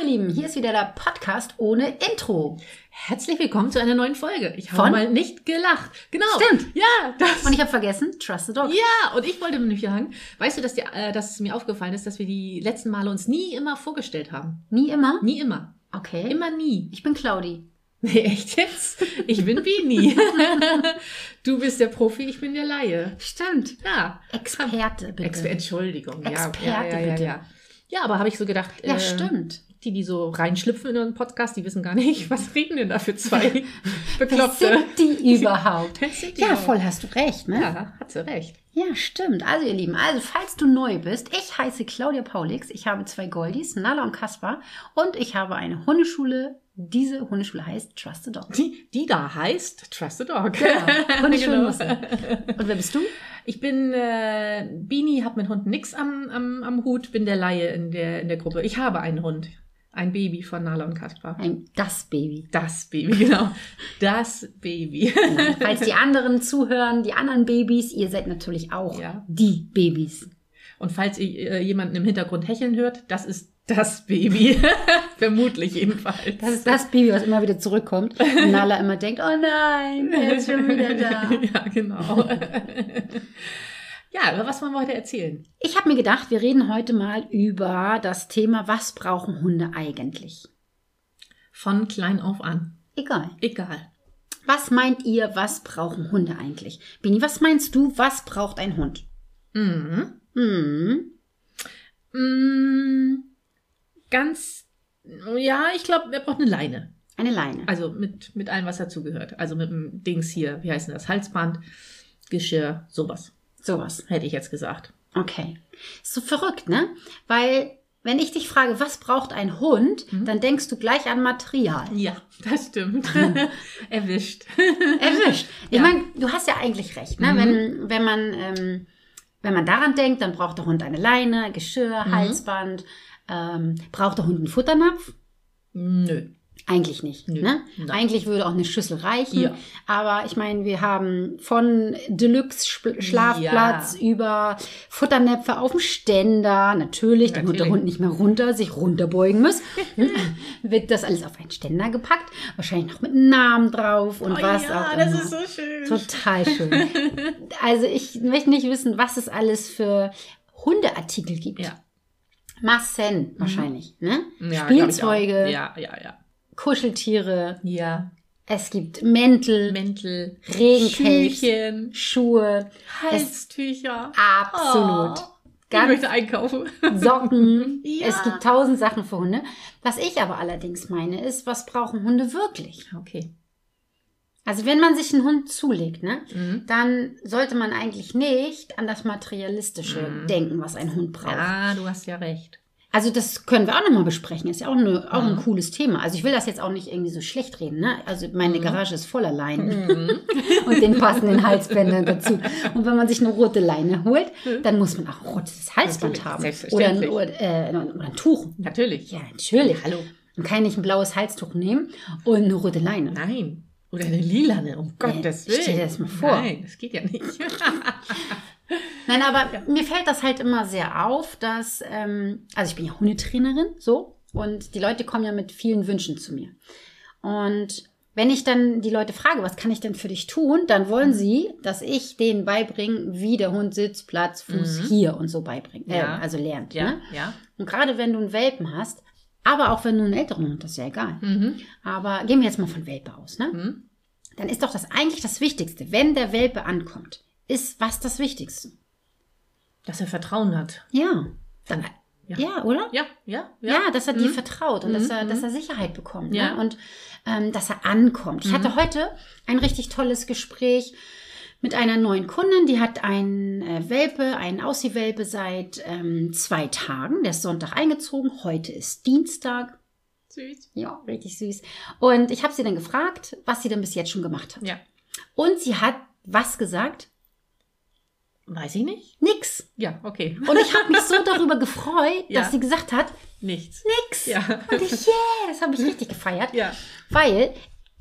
ihr Lieben, hier ist wieder der Podcast ohne Intro. Herzlich willkommen zu einer neuen Folge. Ich habe Von? mal nicht gelacht. Genau. Stimmt. Ja, das. Und ich habe vergessen, Trust the Dog. ja, und ich wollte nämlich sagen, weißt du, dass, die, äh, dass es mir aufgefallen ist, dass wir die letzten Male uns nie immer vorgestellt haben. Nie immer? Nie immer. Okay. Immer nie. Ich bin Claudi. Nee, echt jetzt? Ich bin Bini. du bist der Profi, ich bin der Laie. Stimmt. Ja. Experte, bitte. Exper Entschuldigung. Experte, ja, ja, ja, bitte. ja. Ja, aber habe ich so gedacht. ja, äh, stimmt. Die, die so reinschlüpfen in unseren Podcast, die wissen gar nicht, was reden denn da für zwei Bekloppte. sind die überhaupt? Sind die Ja, überhaupt? voll hast du recht, ne? Ja, hat sie recht. Ja, stimmt. Also, ihr Lieben, also, falls du neu bist, ich heiße Claudia Paulix. Ich habe zwei Goldies, Nala und Kaspar. Und ich habe eine Hundeschule. Diese Hundeschule heißt Trust the Dog. Die, die da heißt Trust the Dog. Genau. Hundeschule Genau. Und wer bist du? Ich bin äh, Bini, hab mit Hunden nix am, am, am Hut, bin der Laie in der, in der Gruppe. Ich habe einen Hund. Ein Baby von Nala und Kaspar. Ein Das Baby. Das Baby, genau. Das Baby. Falls die anderen zuhören, die anderen Babys, ihr seid natürlich auch Ja. die Babys. Und falls ihr äh, jemanden im Hintergrund hecheln hört, das ist das Baby. Vermutlich jedenfalls. Das ist das Baby, was immer wieder zurückkommt. Und Nala immer denkt, oh nein, er ist schon wieder da. ja, genau. Ja, über was wollen wir heute erzählen? Ich habe mir gedacht, wir reden heute mal über das Thema, was brauchen Hunde eigentlich? Von klein auf an. Egal. Egal. Was meint ihr, was brauchen Hunde eigentlich? Bini, was meinst du, was braucht ein Hund? Mhm. Hm. Mm, ganz, ja, ich glaube, er braucht eine Leine. Eine Leine. Also mit, mit allem, was dazugehört. Also mit dem Dings hier, wie heißt denn das? Halsband, Geschirr, sowas. Sowas. Hätte ich jetzt gesagt. Okay. Ist so verrückt, ne? Weil, wenn ich dich frage, was braucht ein Hund, dann denkst du gleich an Material. Ja, das stimmt. Erwischt. Erwischt. Ich Ja. meine, du hast ja eigentlich recht, ne? Mhm. Wenn, wenn man, ähm, wenn man daran denkt, dann braucht der Hund eine Leine, Geschirr, Mhm. Halsband. Ähm, braucht der Hund einen Futternapf? Nö. Eigentlich nicht. Nö. Ne? Nein. Eigentlich würde auch eine Schüssel reichen. Ja. Aber ich meine, wir haben von Deluxe-Schlafplatz über Futternäpfe auf dem Ständer, natürlich, damit der. Hund nicht mehr runter, sich runterbeugen muss, wird das alles auf einen Ständer gepackt. Wahrscheinlich noch mit einem Namen drauf und Oh was ja, auch das immer. ist so schön. Total schön. also ich möchte nicht wissen, was es alles für Hundeartikel gibt. Ja. Massen wahrscheinlich. Ne? Mhm. ja. Spielzeuge, Ja, ja, ja. Kuscheltiere, Ja. es gibt Mäntel, Mäntel, Regencapes, Schüchen, Schuhe. Halstücher. Absolut. Oh, ich Ganz möchte einkaufen. Socken. Ja. Es gibt tausend Sachen für Hunde. Was ich aber allerdings meine, ist, was brauchen Hunde wirklich? Okay. Also wenn man sich einen Hund zulegt, ne, Mhm. dann sollte man eigentlich nicht an das Materialistische Mhm. denken, was ein Hund braucht. Ja, du hast ja recht. Also das können wir auch nochmal besprechen. Ist ja auch, eine, auch ein Mhm. cooles Thema. Also ich will das jetzt auch nicht irgendwie so schlecht reden. Ne? Also meine Mhm. Garage ist voller Leinen und den passenden Halsbändern dazu. Und wenn man sich eine rote Leine holt, dann muss man auch ein rotes Halsband Natürlich, haben. Oder ein, oder, äh, oder ein Tuch. Natürlich. Ja, natürlich. Hallo. Man kann nicht ein blaues Halstuch nehmen und eine rote Leine. Nein. Oder eine lilane, um Gottes Willen. stell dir das mal vor. Nein, das geht ja nicht. Nein, aber mir fällt das halt immer sehr auf, dass, ähm, also ich bin ja Hundetrainerin, so, und die Leute kommen ja mit vielen Wünschen zu mir. Und wenn ich dann die Leute frage, was kann ich denn für dich tun, dann wollen sie, dass ich denen beibringe, wie der Hund Sitz, Platz, Fuß hier und so beibringt, äh, Ja. also lernt. ja, Ne? ja. Und gerade wenn du einen Welpen hast, aber auch wenn du einen älteren Hund, das ist ja egal. Mhm. Aber gehen wir jetzt mal von Welpe aus, ne? Mhm. Dann ist doch das eigentlich das Wichtigste, wenn der Welpe ankommt, ist was das Wichtigste? Dass er Vertrauen hat. Ja. Dann, Ja, ja. oder? Ja, ja, Ja, dass er dir Mhm. vertraut und dass, er, dass er Sicherheit bekommt. Ja. Ne? Und ähm, dass er ankommt. Ich hatte heute ein richtig tolles Gespräch mit einer neuen Kundin, die hat einen äh, Welpe, einen Aussie-Welpe seit ähm, zwei Tagen. Der ist Sonntag eingezogen. Heute ist Dienstag. Süß. Ja, richtig süß. Und ich habe sie dann gefragt, was sie denn bis jetzt schon gemacht hat. Ja. Und sie hat was gesagt? Weiß ich nicht. Nix. Ja, okay. Und ich habe mich so darüber gefreut, Ja. dass sie gesagt hat, Nichts. nix. Ja. Und ich, yeah, das habe ich richtig gefeiert. Ja. Weil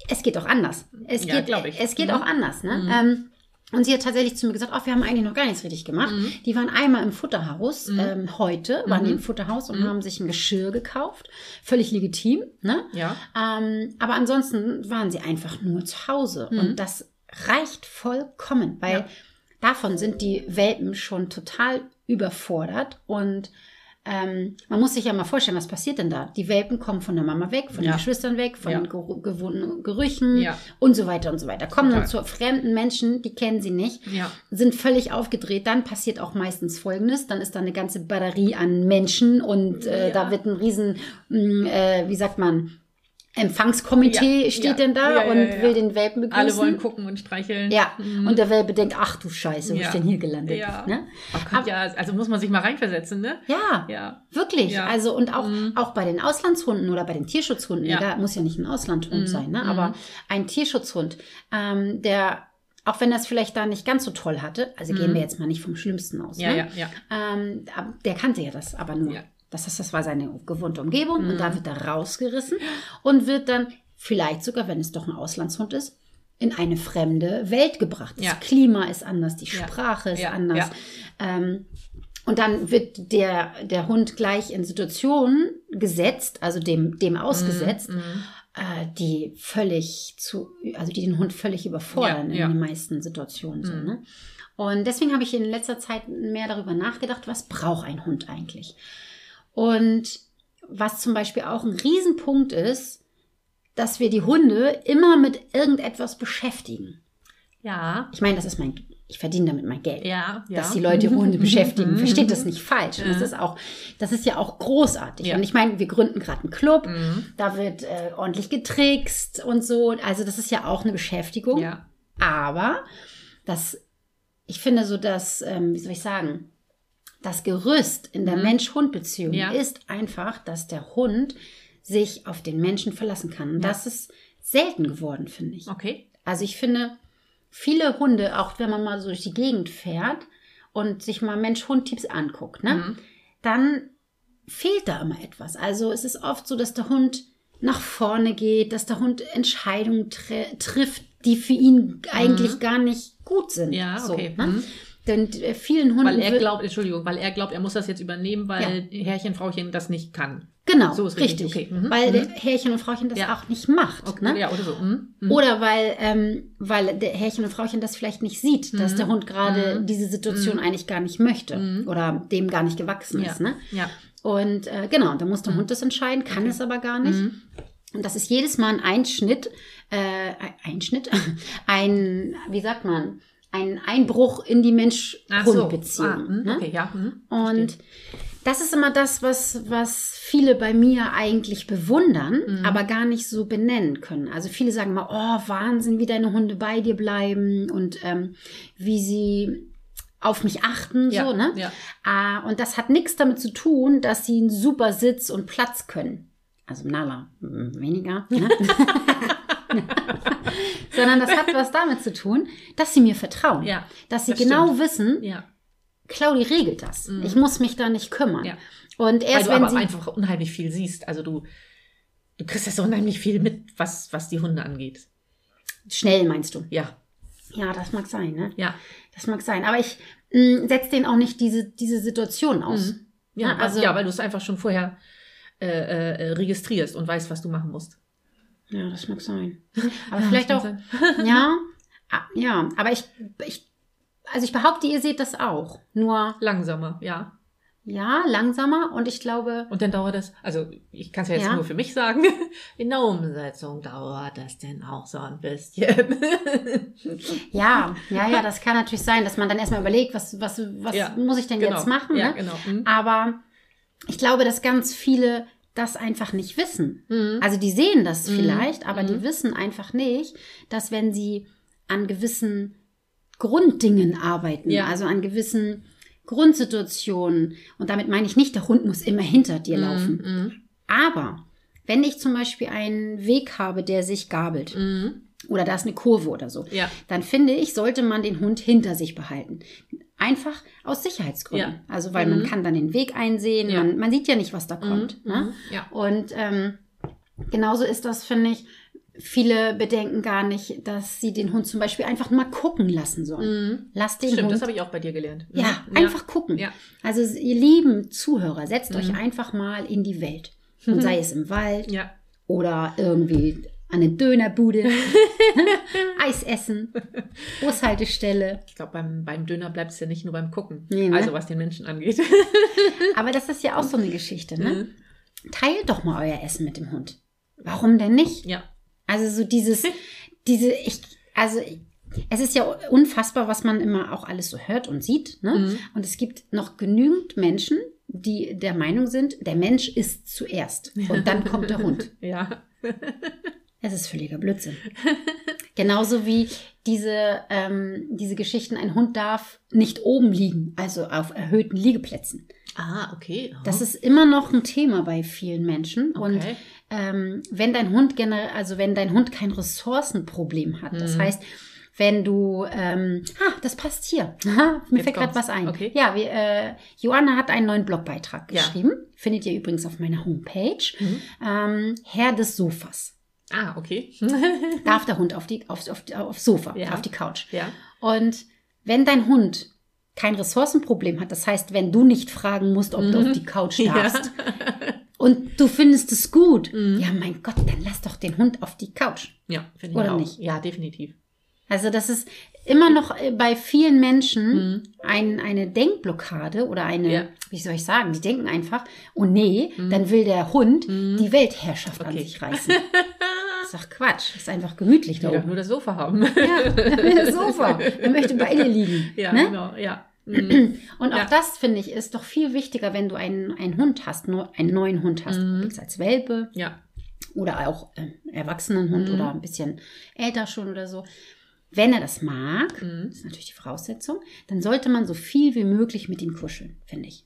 es geht auch anders. Es Ja, geht, ich. Es geht Mhm. auch anders. Ne? Ähm, Und sie hat tatsächlich zu mir gesagt, oh, wir haben eigentlich noch gar nichts richtig gemacht. Mhm. Die waren einmal im Futterhaus, ähm, heute waren die Mhm. im Futterhaus und haben sich ein Geschirr gekauft. Völlig legitim, ne? Ja. Ähm, aber ansonsten waren sie einfach nur zu Hause. Und das reicht vollkommen, weil Mhm. Ja. Davon sind die Welpen schon total überfordert. Und ähm, man muss sich ja mal vorstellen, was passiert denn da? Die Welpen kommen von der Mama weg, von Ja. den Geschwistern weg, von Ja. den gewohnten Gerüchen Ja. und so weiter und so weiter. Kommen dann Total. zu fremden Menschen, die kennen sie nicht sind völlig aufgedreht. Dann passiert auch meistens Folgendes. Dann ist da eine ganze Batterie an Menschen und äh, da wird ein riesen, mh, äh, wie sagt man, Empfangskomitee Ja, steht ja. denn da Ja, und will den Welpen begrüßen. Alle wollen gucken und streicheln. ja, Mhm. und der Welpe denkt, ach du Scheiße, wo Ja. ist denn hier gelandet? Ja. Ne? Gott, ja, also muss man sich mal reinversetzen, ne? Ja, Ja. wirklich. Ja. Also und auch, Mhm. auch bei den Auslandshunden oder bei den Tierschutzhunden, Ja. da muss ja nicht ein Auslandhund Mhm. sein, ne? Mhm. aber ein Tierschutzhund, ähm, der, auch wenn er es vielleicht da nicht ganz so toll hatte, also gehen Mhm. wir jetzt mal nicht vom Schlimmsten aus, Ja, ne? ja, ja. Ähm, der kannte ja das aber nur. Ja. Das, ist, das war seine gewohnte Umgebung und Mhm. da wird er rausgerissen und wird dann vielleicht sogar, wenn es doch ein Auslandshund ist, in eine fremde Welt gebracht. Das Ja. Klima ist anders, die Ja. Sprache ist Ja, anders. Ähm, und dann wird der, der Hund gleich in Situationen gesetzt, also dem, dem ausgesetzt, Mhm. äh, die völlig zu, also die den Hund völlig überfordern Ja, ja. in den meisten Situationen. So, Mhm. ne? Und deswegen habe ich in letzter Zeit mehr darüber nachgedacht, was braucht ein Hund eigentlich? Und was zum Beispiel auch ein Riesenpunkt ist, dass wir die Hunde immer mit irgendetwas beschäftigen. Ja. Ich meine, das ist mein, ich verdiene damit mein Geld Ja, ja. dass die Leute Hunde beschäftigen. Versteht das nicht falsch. Und das ist auch, das ist ja auch großartig. Ja. Und ich meine, wir gründen gerade einen Club, Mhm. da wird äh, ordentlich getrickst und so. Also das ist ja auch eine Beschäftigung. Ja. Aber das, ich finde so, dass, ähm, wie soll ich sagen, das Gerüst in der Mhm. Mensch-Hund-Beziehung Ja. ist einfach, dass der Hund sich auf den Menschen verlassen kann. Und Ja. das ist selten geworden, finde ich. Okay. Also ich finde, viele Hunde, auch wenn man mal so durch die Gegend fährt und sich mal Mensch-Hund-Tipps anguckt, ne, Mhm. dann fehlt da immer etwas. Also es ist oft so, dass der Hund nach vorne geht, dass der Hund Entscheidungen tre trifft, die für ihn eigentlich gar nicht gut sind. Mhm. Ja, so, okay. ne? Denn äh, vielen Hunden Weil er glaubt, Entschuldigung, weil er glaubt, er muss das jetzt übernehmen, weil Herrchen, Frauchen das nicht kann. genau, so ist richtig, richtig, okay. Mhm. weil Mhm. Herrchen und Frauchen das Ja. auch nicht macht. Okay, Ne? Ja, oder so. Mhm. Mhm. Oder weil, ähm, weil der Herrchen und Frauchen das vielleicht nicht sieht, dass Mhm. der Hund gerade Mhm. diese Situation eigentlich gar nicht möchte oder dem gar nicht gewachsen ja. ist. Ne? Ja. Und äh, genau, da muss der. Hund das entscheiden, kann Okay. es aber gar nicht. Und das ist jedes Mal ein Einschnitt, äh, ein Einschnitt, ein, wie sagt man, ein Einbruch in die Ach so. Mensch-Hund-Beziehung. Ah, mhm. ne? Okay, ja. Mhm. Und das ist immer das, was, was viele bei mir eigentlich bewundern, Mhm. aber gar nicht so benennen können. Also viele sagen mal, oh, Wahnsinn, wie deine Hunde bei dir bleiben und ähm, wie sie auf mich achten, Ja, so, ne? ja. Ah, und das hat nichts damit zu tun, dass sie einen super Sitz und Platz können. Also Nala mm, weniger, ne? sondern das hat was damit zu tun, dass sie mir vertrauen. Ja, dass sie das genau stimmt. wissen, Ja. Claudi regelt das. Mhm. Ich muss mich da nicht kümmern. Ja. Und Weil erst du wenn aber sie einfach unheimlich viel siehst. Also du, du kriegst ja so unheimlich viel mit, was, was die Hunde angeht. schnell meinst du. Ja, Ja, das mag sein, ne? ja. Das mag sein. Aber ich mh, setze denen auch nicht diese, diese Situation aus. Mhm. Ja, also, also- ja, weil du es einfach schon vorher äh, äh, registrierst und weißt, was du machen musst. Ja, das mag sein. Aber Ja, vielleicht auch, sein. ja, ah, ja, aber ich, ich, also ich behaupte, ihr seht das auch. Nur, Langsamer, ja. ja, langsamer und ich glaube, Und dann dauert das, also ich kann es ja jetzt Ja. nur für mich sagen, in der Umsetzung dauert das denn auch so ein bisschen. ja, ja, ja, das kann natürlich sein, dass man dann erstmal überlegt, was, was, was Ja, muss ich denn genau. jetzt machen, Ja, ne? genau. Mhm. Aber ich glaube, dass ganz viele das einfach nicht wissen. Mhm. Also die sehen das Mhm. vielleicht, aber die Mhm. wissen einfach nicht, dass wenn sie an gewissen Grunddingen arbeiten, Ja. also an gewissen Grundsituationen, und damit meine ich nicht, der Hund muss immer hinter dir laufen. Mhm. Aber wenn ich zum Beispiel einen Weg habe, der sich gabelt, Mhm. Oder da ist eine Kurve oder so, Ja. dann finde ich, sollte man den Hund hinter sich behalten. Einfach aus Sicherheitsgründen. Ja. Also weil Mhm. man kann dann den Weg einsehen, Ja. man, man sieht ja nicht, was da kommt. Mhm. Ne? Mhm. Ja. Und ähm, genauso ist das, finde ich, viele bedenken gar nicht, dass sie den Hund zum Beispiel einfach mal gucken lassen sollen. Mhm. Lass den Stimmt, Hund das habe ich auch bei dir gelernt. Mhm. ja, einfach gucken. Ja. Also ihr lieben Zuhörer, setzt Mhm. euch einfach mal in die Welt. Und sei es im Wald Ja. oder irgendwie an eine Dönerbude, Eis essen, Bushaltestelle. Ich glaube, beim, beim Döner bleibt es ja nicht nur beim Gucken. Nee, ne? Also was den Menschen angeht. Aber das ist ja auch so eine Geschichte, ne? Mhm. Teilt doch mal euer Essen mit dem Hund. Warum denn nicht? Ja. Also so dieses, diese, ich, also es ist ja unfassbar, was man immer auch alles so hört und sieht. Ne? Mhm. Und es gibt noch genügend Menschen, die der Meinung sind, der Mensch ist zuerst und dann kommt der Hund. Ja. Es ist völliger Blödsinn. Genauso wie diese, ähm, diese Geschichten, ein Hund darf nicht oben liegen, also auf erhöhten Liegeplätzen. Ah, okay. Das ist immer noch ein Thema bei vielen Menschen. Und Okay. ähm, wenn dein Hund generell, also wenn dein Hund kein Ressourcenproblem hat, das Mhm. heißt, wenn du, ähm, ah, das passt hier. Aha, mir Jetzt fällt gerade was ein. Okay. Ja, wir, äh, Joanna hat einen neuen Blogbeitrag Ja. geschrieben. Findet ihr übrigens auf meiner Homepage. Mhm. Ähm, Herr des Sofas. Ah, okay. Darf der Hund auf die, auf, auf, aufs Sofa, Ja. auf die Couch. ja. Und wenn dein Hund kein Ressourcenproblem hat, das heißt, wenn du nicht fragen musst, ob du Mhm. auf die Couch Ja. darfst und du findest es gut, Mhm. ja mein Gott, dann lass doch den Hund auf die Couch. Ja, finde ich Oder auch. nicht? Ja, definitiv. Also das ist immer noch äh, bei vielen Menschen Mhm. ein, eine Denkblockade oder eine, Ja. wie soll ich sagen, die denken einfach, oh nee, dann will der Hund Mhm. die Weltherrschaft an Okay. sich reißen. Das ist doch Quatsch, das ist einfach gemütlich Ich da oben. nur das Sofa haben. Ja, das Sofa. Er möchte bei dir liegen. Ja, ne? genau. Ja. Mhm. Und auch Ja. das, finde ich, ist doch viel wichtiger, wenn du einen, einen Hund hast, nur einen neuen Hund hast, Mhm. jetzt als Welpe ja. oder auch äh, erwachsenen Hund Mhm. oder ein bisschen älter schon oder so. Wenn er das mag, Mhm. das ist natürlich die Voraussetzung, dann sollte man so viel wie möglich mit ihm kuscheln, finde ich.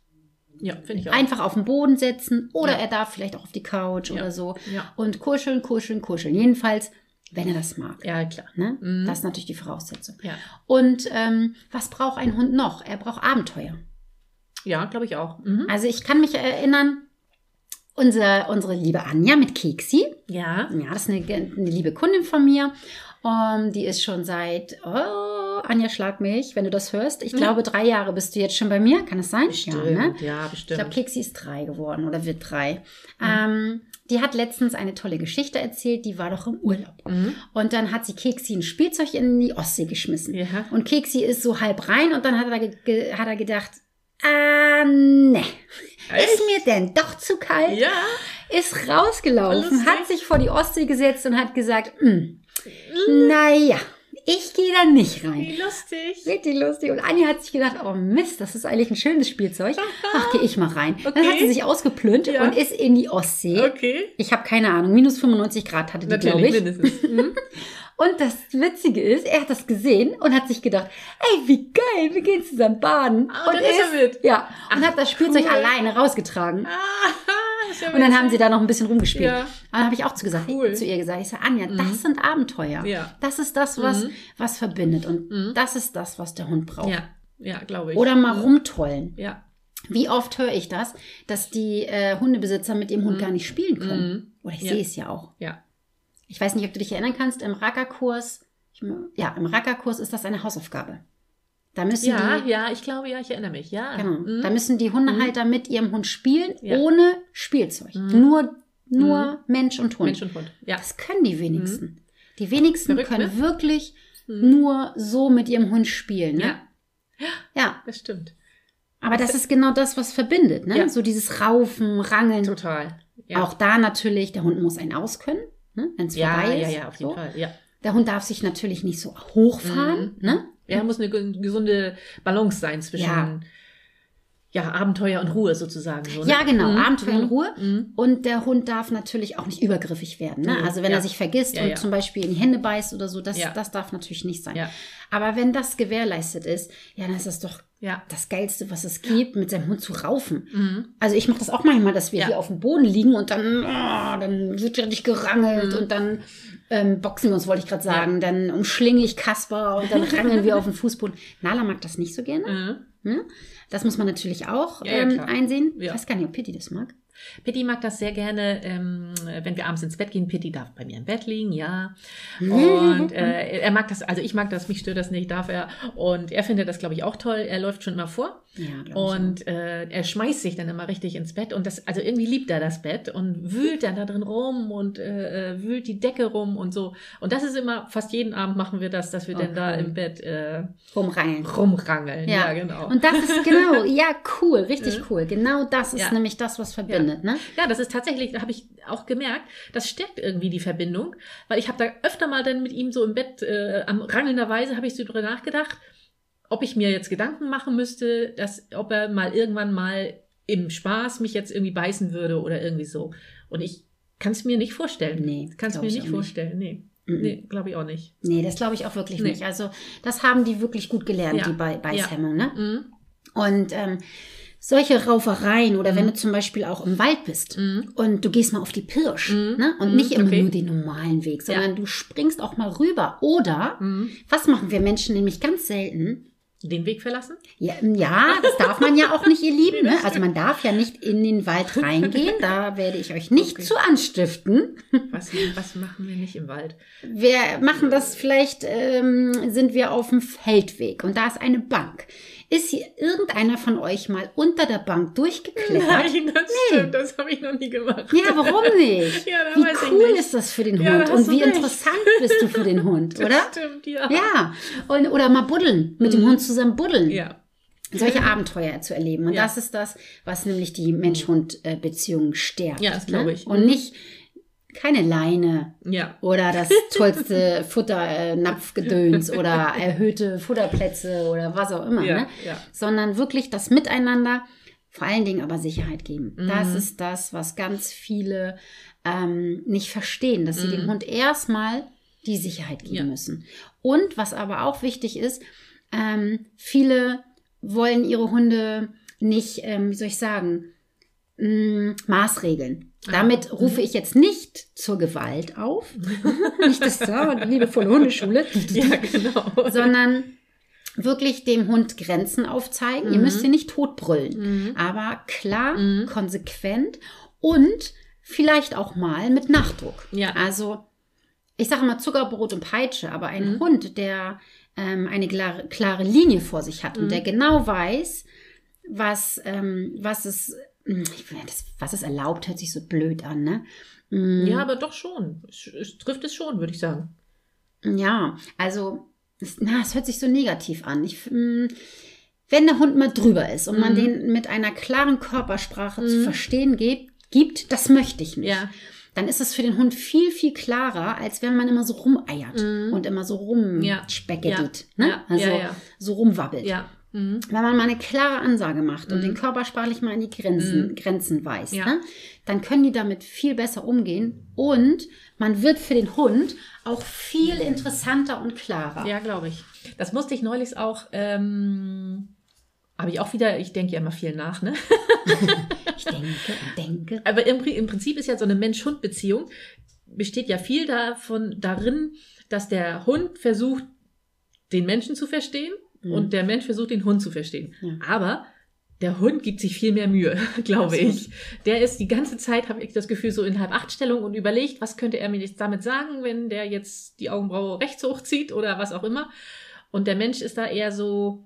Ja, finde ich auch. Einfach auf den Boden setzen oder Ja. er darf vielleicht auch auf die Couch Ja. oder so Ja. und kuscheln, kuscheln, kuscheln. Jedenfalls, wenn er das mag. Ja, klar. Ne? Mhm. Das ist natürlich die Voraussetzung. Ja. Und ähm, was braucht ein Hund noch? Er braucht Abenteuer. Ja, glaube ich auch. Mhm. Also ich kann mich erinnern, unsere, unsere liebe Anja mit Keksi, Ja. ja, das ist eine, eine liebe Kundin von mir. Um, die ist schon seit, oh, Anja schlag mich, wenn du das hörst. Ich Ja. glaube, drei Jahre bist du jetzt schon bei mir. Kann es sein? Ja, ne? Ja, Ich bestimmt. glaube, Keksi ist drei geworden oder wird drei. Ähm, die hat letztens eine tolle Geschichte erzählt, die war doch im Urlaub. Mhm. Und dann hat sie Keksi ein Spielzeug in die Ostsee geschmissen. Ja. Und Keksi ist so halb rein und dann hat er, hat er gedacht, ah, ne, ist mir denn doch zu kalt? Ja. Ist rausgelaufen, hat sich vor die Ostsee gesetzt und hat gesagt, "Hm, naja, ich gehe da nicht rein. Wie lustig. Richtig lustig. Und Anja hat sich gedacht, oh Mist, das ist eigentlich ein schönes Spielzeug. Ach, gehe ich mal rein. Dann Okay. hat sie sich ausgeplünt Ja. und ist in die Ostsee. Okay. Ich habe keine Ahnung, minus 95 Grad hatte die, glaube ich. mindestens. Mhm. Und das Witzige ist, er hat das gesehen und hat sich gedacht, ey, wie geil, wir gehen zusammen baden. Ah, und dann ist er mit. Ja, und hat das Spielzeug cool. alleine rausgetragen. Ah, ist ja Und dann haben sie da noch ein bisschen rumgespielt. Ja. Dann habe ich auch zu, gesagt, Cool. zu ihr gesagt, ich sage, Anja, Mhm. das sind Abenteuer. Ja. Das ist das, was, Mhm. was verbindet. Und Mhm. das ist das, was der Hund braucht. Ja, ja, glaube ich. Oder mal rumtollen. Ja. Wie oft höre ich das, dass die äh, Hundebesitzer mit dem Hund Mhm. gar nicht spielen können? Mhm. Oder ich sehe es ja auch. Ja. Ich weiß nicht, ob du dich erinnern kannst, im Rackerkurs, ja, im Rackerkurs ist das eine Hausaufgabe. Da müssen Ja, die, ja, ich glaube, ja, ich erinnere mich. Ja. genau, Mhm. da müssen die Hundehalter mit ihrem Hund spielen, Ja. ohne Spielzeug. Mhm. Nur, nur Mensch und Hund. Mensch und Hund. Ja. Das können die wenigsten. Die wenigsten Verrückt, können ne? wirklich Mhm. nur so mit ihrem Hund spielen. Ne? Ja, ja. das stimmt. Aber das ist genau das, was verbindet. Ne? Ja. So dieses Raufen, Rangeln. Total. Ja. Auch da natürlich, der Hund muss einen auskönnen, ne? wenn es ja, vorbei ja, ist. ja, auf jeden so. Fall. Ja. Der Hund darf sich natürlich nicht so hochfahren. Mhm. Ne? Ja, muss eine ge- gesunde Balance sein zwischen Ja. ja. Abenteuer und Ruhe sozusagen. So, ne? Ja, genau, Mhm. Abenteuer und Mhm. Ruhe. Mhm. Und der Hund darf natürlich auch nicht übergriffig werden. Ne? Nee, Also wenn ja. er sich vergisst Ja, und ja. zum Beispiel in die Hände beißt oder so, das, das darf natürlich nicht sein. Aber wenn das gewährleistet ist, ja, dann ist das doch Ja. das Geilste, was es gibt, mit seinem Hund zu raufen. Mhm. Also ich mache das auch manchmal, dass wir hier auf dem Boden liegen und dann, oh, dann wird ja nicht gerangelt Mhm. und dann ähm, boxen uns, wollte ich gerade sagen. Dann umschlinge ich Kasper und dann rangeln wir auf dem Fußboden. Nala mag das nicht so gerne. Mhm. Ne? Das muss man natürlich auch Ja, ja, ähm, einsehen. Ja. Ich weiß gar nicht, ob Pitti das mag. Pitti mag das sehr gerne, ähm, wenn wir abends ins Bett gehen. Pitti darf bei mir im Bett liegen, ja. Und äh, er mag das, also ich mag das, mich stört das nicht, darf er. Und er findet das, glaube ich, auch toll. Er läuft schon immer vor. Ja, Und äh, er schmeißt sich dann immer richtig ins Bett und das, also irgendwie liebt er das Bett und wühlt dann da drin rum und äh, äh, wühlt die Decke rum und so. Und das ist immer, fast jeden Abend machen wir das, dass wir dann da Okay. im Bett äh, rumrangeln. rumrangeln. Ja, genau. Und das ist genau, ja, cool, richtig cool. Genau das ist Ja. nämlich das, was verbindet, ne? Ja, das ist tatsächlich, da habe ich auch gemerkt, das stärkt irgendwie die Verbindung, weil ich habe da öfter mal dann mit ihm so im Bett äh, am rangelnder Weise habe ich so drüber nachgedacht, ob ich mir jetzt Gedanken machen müsste, dass ob er mal irgendwann mal im Spaß mich jetzt irgendwie beißen würde oder irgendwie so. Und ich kann es mir nicht vorstellen. Nee, kannst glaub mir ich nicht auch nicht. vorstellen. Nee, Mhm. nee glaube ich auch nicht. Nee, das glaube ich auch wirklich Nee. nicht. Also, das haben die wirklich gut gelernt, Ja. die Bei Beißhemmung, ne? Mhm. Und ähm, solche Raufereien oder wenn du zum Beispiel auch im Wald bist Mhm. und du gehst mal auf die Pirsch Mhm. ne? und Mhm, nicht immer okay. nur den normalen Weg, Ja. sondern du springst auch mal rüber. Oder, Mhm. was machen wir Menschen nämlich ganz selten? Den Weg verlassen? Ja, ja, das darf man ja auch nicht, ihr Lieben. Ne? Also man darf ja nicht in den Wald reingehen. Da werde ich euch nicht Okay. zu anstiften. Was, was machen wir nicht im Wald? Wir machen das vielleicht, ähm, sind wir auf dem Feldweg und da ist eine Bank. Ist hier irgendeiner von euch mal unter der Bank durchgeklettert? Nein, das stimmt, das habe ich noch nie gemacht. Ja, warum nicht? Ja, wie cool nicht. ist das für den Ja, Hund hast und wie recht. interessant bist du für den Hund, Das oder? stimmt, ja. Ja, und, oder mal buddeln, mit dem Mhm. Hund zusammen buddeln. Ja. Solche Abenteuer zu erleben. Und Ja. das ist das, was nämlich die Mensch-Hund-Beziehung stärkt. Ja, das glaube ich. Ne? Und nicht keine Leine Ja. oder das tollste Futternapfgedöns oder erhöhte Futterplätze oder was auch immer, Ja, ne? ja. sondern wirklich das Miteinander, vor allen Dingen aber Sicherheit geben. Mhm. Das ist das, was ganz viele ähm, nicht verstehen, dass sie Mhm. dem Hund erstmal die Sicherheit geben müssen. Und was aber auch wichtig ist, ähm, viele wollen ihre Hunde nicht, ähm, wie soll ich sagen, mh, maßregeln. Ah, Damit mhm. rufe ich jetzt nicht zur Gewalt auf. nicht das da, liebevolle Hundeschule. Ja, genau. sondern wirklich dem Hund Grenzen aufzeigen. Ihr Mhm. müsst ihn nicht totbrüllen, Mhm. aber klar, Mhm. konsequent und vielleicht auch mal mit Nachdruck. Ja. Also, ich sage mal Zuckerbrot und Peitsche, aber ein Mhm. Hund, der ähm, eine klare, klare Linie vor sich hat und Mhm. der genau weiß, was, ähm, was es, ich will das, was es erlaubt, hört sich so blöd an, ne? Mm, Ja, aber doch schon. Es, trifft es schon, würde ich sagen. Ja, also, es, na, es hört sich so negativ an. Ich, mm, wenn der Hund mal drüber ist und man Mhm. den mit einer klaren Körpersprache zu Mhm. verstehen gibt, gibt, das möchte ich nicht. Ja. Dann ist es für den Hund viel, viel klarer, als wenn man immer so rumeiert Mhm. und immer so Ja. ne? Ja. Also Ja, ja. so rumwabbelt. Ja. Mhm. Wenn man mal eine klare Ansage macht und Mhm. den körpersprachlich mal in die Grenzen, Mhm. Grenzen weist, Ja. ne? dann können die damit viel besser umgehen und man wird für den Hund auch viel interessanter und klarer. Ja, glaube ich. Das musste ich neulich auch, ähm, habe ich auch wieder, ich denke ja immer viel nach, ne? Ich denke und denke. Aber im, im Prinzip ist ja so eine Mensch-Hund-Beziehung, besteht ja viel davon, darin, dass der Hund versucht, den Menschen zu verstehen Mhm. und der Mensch versucht, den Hund zu verstehen. Ja. Aber der Hund gibt sich viel mehr Mühe, glaube ich. Der ist die ganze Zeit, habe ich das Gefühl, so in Halb-Acht-Stellung und überlegt, was könnte er mir jetzt damit sagen, wenn der jetzt die Augenbraue rechts hochzieht oder was auch immer. Und der Mensch ist da eher so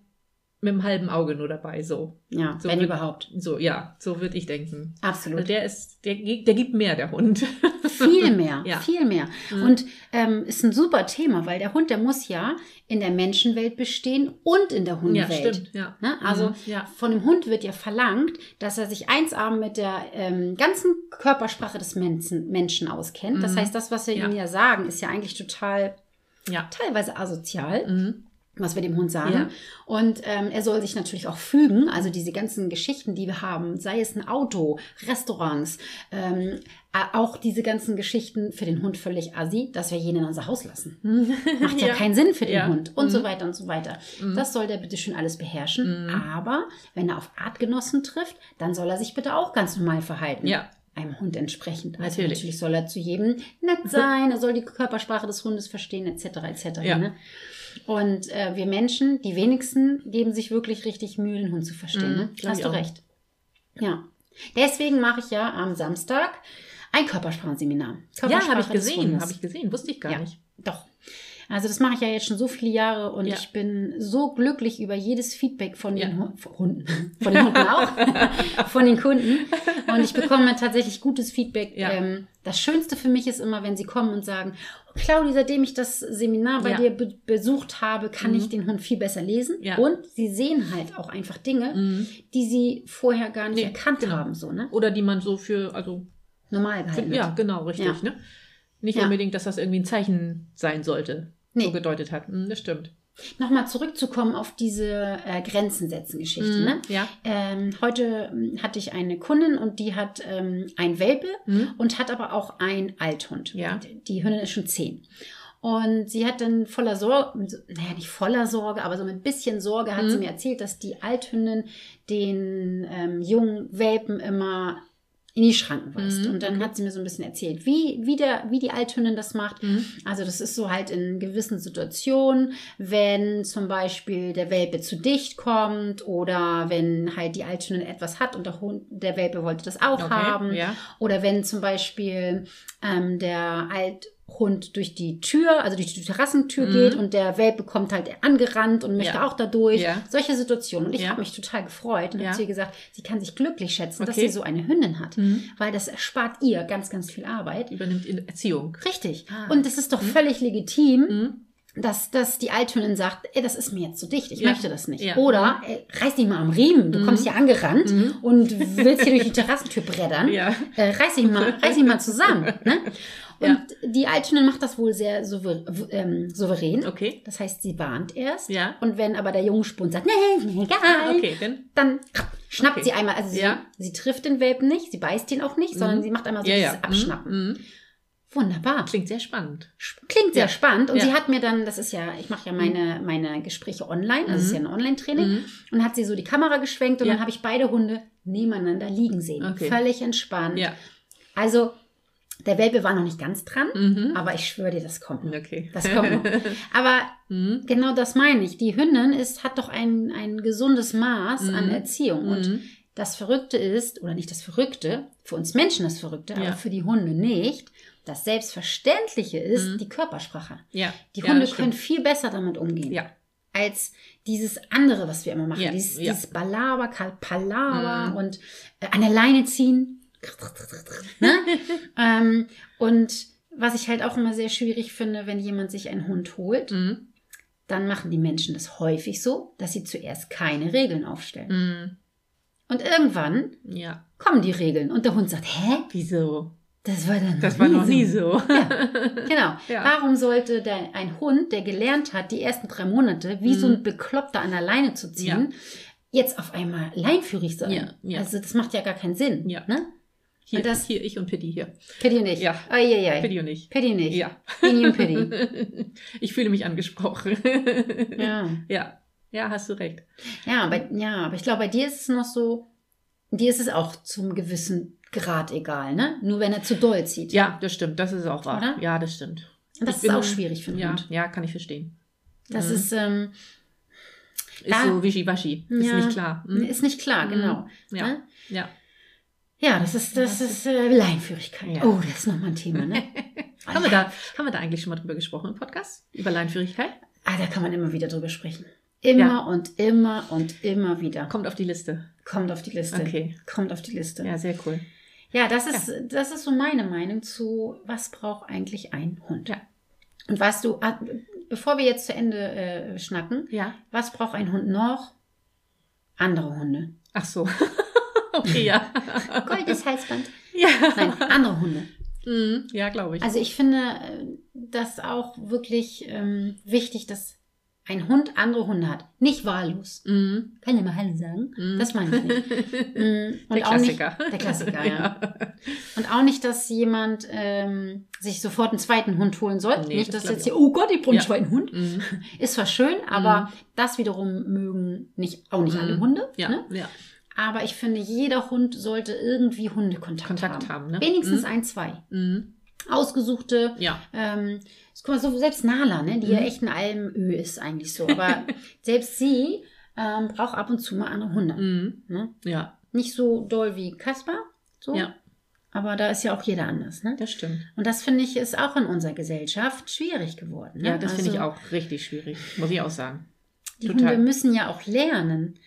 mit einem halben Auge nur dabei, so. Ja, So wenn wird- überhaupt. So, ja, so würde ich denken. Also Absolut. der ist, der, der gibt mehr, der Hund. Viel mehr, Ja. viel mehr. Mhm. Und ähm, ist ein super Thema, weil der Hund, der muss ja in der Menschenwelt bestehen und in der Ja, Hundewelt. stimmt, ja. Ne? Also Mhm, ja. von dem Hund wird ja verlangt, dass er sich 1A mit der ähm, ganzen Körpersprache des Menschen, Menschen auskennt. Das Mhm. heißt, das, was wir Ja. ihm ja sagen, ist ja eigentlich total, Ja. teilweise asozial, Mhm. Was wir dem Hund sagen. Ja. Und ähm, er soll sich natürlich auch fügen. Also diese ganzen Geschichten, die wir haben, sei es ein Auto, Restaurants, ähm, auch diese ganzen Geschichten für den Hund völlig assi, dass wir jeden in unser Haus lassen. Macht ja, keinen Sinn für den Ja. Hund und so Mhm. weiter und so weiter. Mhm. Das soll der bitte schön alles beherrschen. Mhm. Aber wenn er auf Artgenossen trifft, dann soll er sich bitte auch ganz normal verhalten. Ja. Einem Hund entsprechend. Also Natürlich. natürlich soll er zu jedem nett sein, er soll die Körpersprache des Hundes verstehen, etc. etc. Ja. Ne? Und äh, wir Menschen, die wenigsten, geben sich wirklich richtig Mühe, den Hund zu verstehen. Mhm, ne? Hast du auch. recht. Ja. Deswegen mache ich ja am Samstag ein Körpersprachenseminar. Ja, Körpersprache habe ich gesehen, habe ich gesehen, wusste ich gar Ja. nicht. Doch. Also das mache ich ja jetzt schon so viele Jahre und Ja. ich bin so glücklich über jedes Feedback von den Ja. Hunden, von den Hunden auch, von den Kunden. Und ich bekomme tatsächlich gutes Feedback. Ja. Ähm, das Schönste für mich ist immer, wenn sie kommen und sagen, oh, Claudi, seitdem ich das Seminar bei Ja. dir be besucht habe, kann Mhm. ich den Hund viel besser lesen. Ja. Und sie sehen halt auch einfach Dinge, Mhm. die sie vorher gar nicht Nee, erkannt genau. haben, so, ne? Oder die man so für, also, Normal für, gehalten. ja, genau, richtig, Ja. ne? Nicht Ja. unbedingt, dass das irgendwie ein Zeichen sein sollte, Nee. so gedeutet hat. Mhm, das stimmt. Nochmal zurückzukommen auf diese äh, Grenzen setzen Geschichte, Mhm. ne? Ja. Ähm, heute ähm, hatte ich eine Kundin und die hat ähm, ein Welpe Mhm. und hat aber auch ein Althund. Ja. Die- Hündin ist schon zehn. Und sie hat dann voller Sorge, naja, nicht voller Sorge, aber so mit ein bisschen Sorge hat Mhm. sie mir erzählt, dass die Althündin den ähm, jungen Welpen immer in die Schranken weist. Mhm, Und dann okay. hat sie mir so ein bisschen erzählt, wie, wie, der, wie die Althündin das macht. Mhm. Also das ist so halt in gewissen Situationen, wenn zum Beispiel der Welpe zu dicht kommt oder wenn halt die Althündin etwas hat und der Hund, der Welpe wollte das auch Okay, haben. ja. Oder wenn zum Beispiel ähm, der Althund durch die Tür, also durch die Terrassentür Mhm. geht und der Welpe kommt halt angerannt und möchte Ja. auch da durch. Ja. Solche Situationen. Und ich Ja. habe mich total gefreut und Ja. habe zu ihr gesagt, sie kann sich glücklich schätzen, dass Okay. sie so eine Hündin hat. Mhm. Weil das erspart ihr ganz, ganz viel Arbeit. Übernimmt in Erziehung. Richtig. Ah. Und es ist doch völlig legitim, Mhm. dass, dass die Althündin sagt, ey, das ist mir jetzt zu dicht, ich möchte das nicht. Oder, ey, reiß dich mal am Riemen, du Mhm. kommst hier angerannt Mhm. und willst hier durch die Terrassentür brettern. Ja. Äh, reiß dich mal, reiß dich mal zusammen. Ne? Und Ja. die Althündin macht das wohl sehr souver ähm, souverän. Okay. Das heißt, sie warnt erst. Ja. Und wenn aber der Jungspund sagt, nee, mir egal, Ah, okay, dann. dann schnappt Okay. sie einmal, also sie, Ja. sie trifft den Welpen nicht, sie beißt ihn auch nicht, sondern Mhm. sie macht einmal so Ja, dieses. Abschnappen. Mhm. Mhm. Wunderbar. Klingt sehr spannend. Klingt sehr spannend. Und sie hat mir dann, das ist ja, ich mache ja meine, meine Gespräche online, also es ist ja ein Online-Training, Mhm. und hat sie so die Kamera geschwenkt und dann habe ich beide Hunde nebeneinander liegen sehen. Okay. Völlig entspannt. Ja. Also, der Welpe war noch nicht ganz dran, Mhm. aber ich schwöre dir, das kommt noch. Okay. Das kommt noch. Aber Mhm. genau das meine ich. Die Hündin ist, hat doch ein, ein gesundes Maß an Mhm. Erziehung. Und Mhm. das Verrückte ist, oder nicht das Verrückte, für uns Menschen das Verrückte, Ja. aber für die Hunde nicht. Das Selbstverständliche ist Mhm. die Körpersprache. Ja. Die ja, Hunde das können viel besser damit umgehen. Ja. Als dieses andere, was wir immer machen. Ja, Dieses, ja. dieses Balaber, Palaver Mhm. und äh, an der Leine ziehen. Ne? ähm, und was ich halt auch immer sehr schwierig finde, wenn jemand sich einen Hund holt, Mhm. dann machen die Menschen das häufig so, dass sie zuerst keine Regeln aufstellen. Mhm. Und irgendwann Ja. kommen die Regeln und der Hund sagt, hä? Wieso? Das war dann Das war noch nie so. Genau. Ja. Warum sollte der, ein Hund, der gelernt hat, die ersten drei Monate, wie Mhm. so ein Bekloppter an der Leine zu ziehen, jetzt auf einmal leinführig sein? Ja, ja. Also das macht ja gar keinen Sinn. Ja. Ne? Hier, Und das- hier ich und Pitti hier. Pitti nicht. Ja. Eieiei. Pitti und ich. Pitti nicht. Ja. Pini und Pitti. Ich fühle mich angesprochen. Ja. Ja. Ja, hast du recht. Ja, aber, ja, aber ich glaube, bei dir ist es noch so, dir ist es auch zum gewissen Grad egal, ne? Nur wenn er zu doll zieht. Ja, das stimmt. Das ist auch wahr. Oder? Ja, das stimmt. Und das Ich ist bin- auch schwierig für einen Ja, Hund. ja, kann ich verstehen. Das Mhm. ist, ähm, Ist Da- so wischiwaschi. Ist Ja. nicht klar. Mhm. ist nicht klar, Mhm. genau. Ja. Ne? Ja. Ja, das ist, das ist äh, Leinführigkeit. Ja. Oh, das ist nochmal ein Thema, ne? Haben wir, da, haben wir da eigentlich schon mal drüber gesprochen im Podcast? Über Leinführigkeit? Ah, da kann man immer wieder drüber sprechen. Immer Ja. und immer und immer wieder. Kommt auf die Liste. Kommt auf die Liste. Okay. Kommt auf die Liste. Ja, Ja, sehr cool. das, ist, das ist so meine Meinung zu, was braucht eigentlich ein Hund? Ja. Und was du, ah, bevor wir jetzt zu Ende äh, schnacken, Ja. was braucht ein Hund noch? Andere Hunde. Ach so. Okay, ja. Goldes Halsband. ja. Nein, andere Hunde. Mhm. Ja, glaube ich. Also ich finde äh, das auch wirklich ähm, wichtig, dass ein Hund andere Hunde hat. Nicht wahllos. mhm. Kann ja mal Hallo sagen. Mhm. Das meine ich nicht. Mm, Und Der auch nicht, Klassiker. der Klassiker, ja. Und auch nicht, dass jemand ähm, sich sofort einen zweiten Hund holen soll. Nee, nicht, das dass jetzt hier, oh Gott, ich brauche einen Ja. zweiten Hund. Mhm. Ist zwar schön, aber das wiederum mögen nicht, auch nicht alle Mhm. Hunde. Ja, Ne? ja. Aber ich finde, jeder Hund sollte irgendwie Hundekontakt Kontakt haben. haben, ne? Wenigstens Mhm. ein, zwei. Mhm. Ausgesuchte, Ja. ähm, guck mal, so selbst Nala, ne, die ja Mhm. echt ein Almöh ist eigentlich so. Aber selbst sie ähm, braucht ab und zu mal andere Hunde. Mhm. Ne? Ja. Nicht so doll wie Kaspar. So. Ja. Aber da ist ja auch jeder anders, ne? Das stimmt. Und das finde ich ist auch in unserer Gesellschaft schwierig geworden. Ne? Ja, das finde ich Also, auch richtig schwierig, muss ich auch sagen. Die total. Hunde müssen ja auch lernen,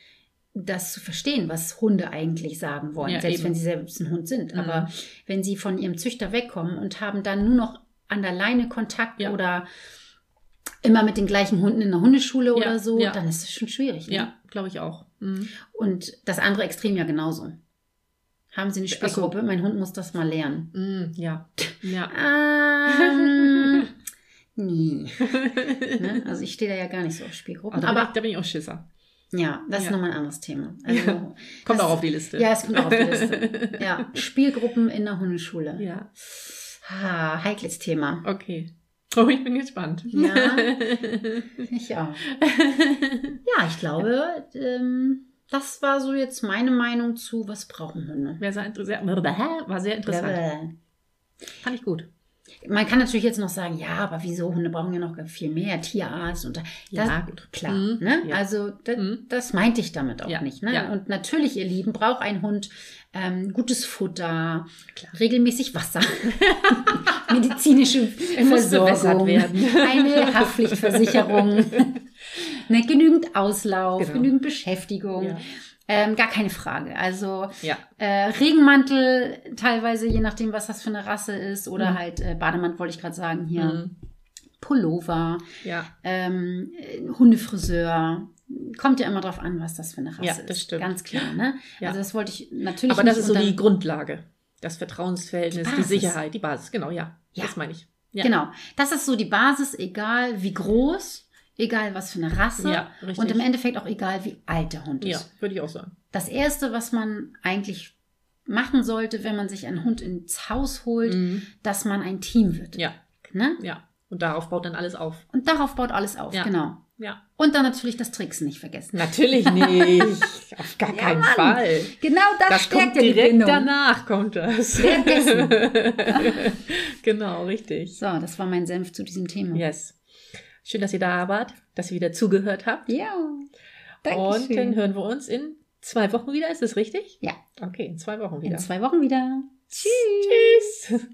das zu verstehen, was Hunde eigentlich sagen wollen, Ja, selbst eben. wenn sie selbst ein Hund sind. Mhm. Aber wenn sie von ihrem Züchter wegkommen und haben dann nur noch an der Leine Kontakt Ja. oder immer mit den gleichen Hunden in der Hundeschule Ja, oder so, ja. dann ist es schon schwierig. Ne? Ja, glaube ich auch. Mhm. Und das andere Extrem ja genauso. Haben Sie eine Ach so. Spielgruppe? Mein Hund muss das mal lernen. Mhm, ja. Ja. Ähm, nie. Ne? Also ich stehe da ja gar nicht so auf Spielgruppen. Aber Aber da bin ich auch Schisser. Ja, das ist Ja. nochmal ein anderes Thema. Also, Kommt das- auch auf die Liste. Ja, es kommt auch auf die Liste. Ja, Spielgruppen in der Hundeschule. Ja, Ah, heikles Thema. okay. Oh, ich bin gespannt. Ja. Ich auch. Ja, ich glaube, ähm, das war so jetzt meine Meinung zu, was brauchen Hunde. Wäre sehr. War sehr interessant. Fand ich gut. Man kann natürlich jetzt noch sagen, ja, aber wieso? Hunde brauchen ja noch viel mehr, Tierarzt und da- das, Ja, gut. klar. Mhm, Ne? ja. Also das, Mhm. das meinte ich damit auch Ja, nicht. Ne? ja. Und natürlich, ihr Lieben, braucht ein Hund ähm, gutes Futter, Klar. regelmäßig Wasser, medizinische Versorgung, werden. eine Haftpflichtversicherung, ne, genügend Auslauf, Genau. genügend Beschäftigung. Ja. Ähm, gar keine Frage. Also Ja. äh, Regenmantel teilweise, je nachdem, was das für eine Rasse ist, oder Mhm. halt äh, Bademantel, wollte ich gerade sagen hier. Mhm. Pullover, Ja. ähm, äh, Hundefriseur. Kommt ja immer drauf an, was das für eine Rasse Ja, ist. das stimmt. Ganz klar, ne? Ja. Also das wollte ich natürlich Aber das ist so die Grundlage. Das Vertrauensverhältnis, Die die. Sicherheit, die Basis. Genau, ja. Ja. Das meine ich. Ja. Genau. Das ist so die Basis, egal wie groß, egal was für eine Rasse Ja, richtig. und im Endeffekt auch egal wie alt der Hund Ja, ist. würde ich auch sagen. Das Erste, was man eigentlich machen sollte, wenn man sich einen Hund ins Haus holt, Mhm. dass man ein Team wird. Ja, Ne? ja. Und darauf baut dann alles auf. Und darauf baut alles auf, Ja. genau. Ja. Und dann natürlich das Tricksen nicht vergessen. Natürlich nicht. Auf gar Ja, keinen Mann. Fall. Genau das, Das stärkt kommt ja die direkt Bindung. danach, kommt das. Währenddessen. genau, richtig. So, das war mein Senf zu diesem Thema. Yes. Schön, dass ihr da wart, dass ihr wieder zugehört habt. Ja. Und dann hören wir uns in zwei Wochen wieder. Ist das richtig? Ja. Okay, in zwei Wochen wieder. In zwei Wochen wieder. Tschüss.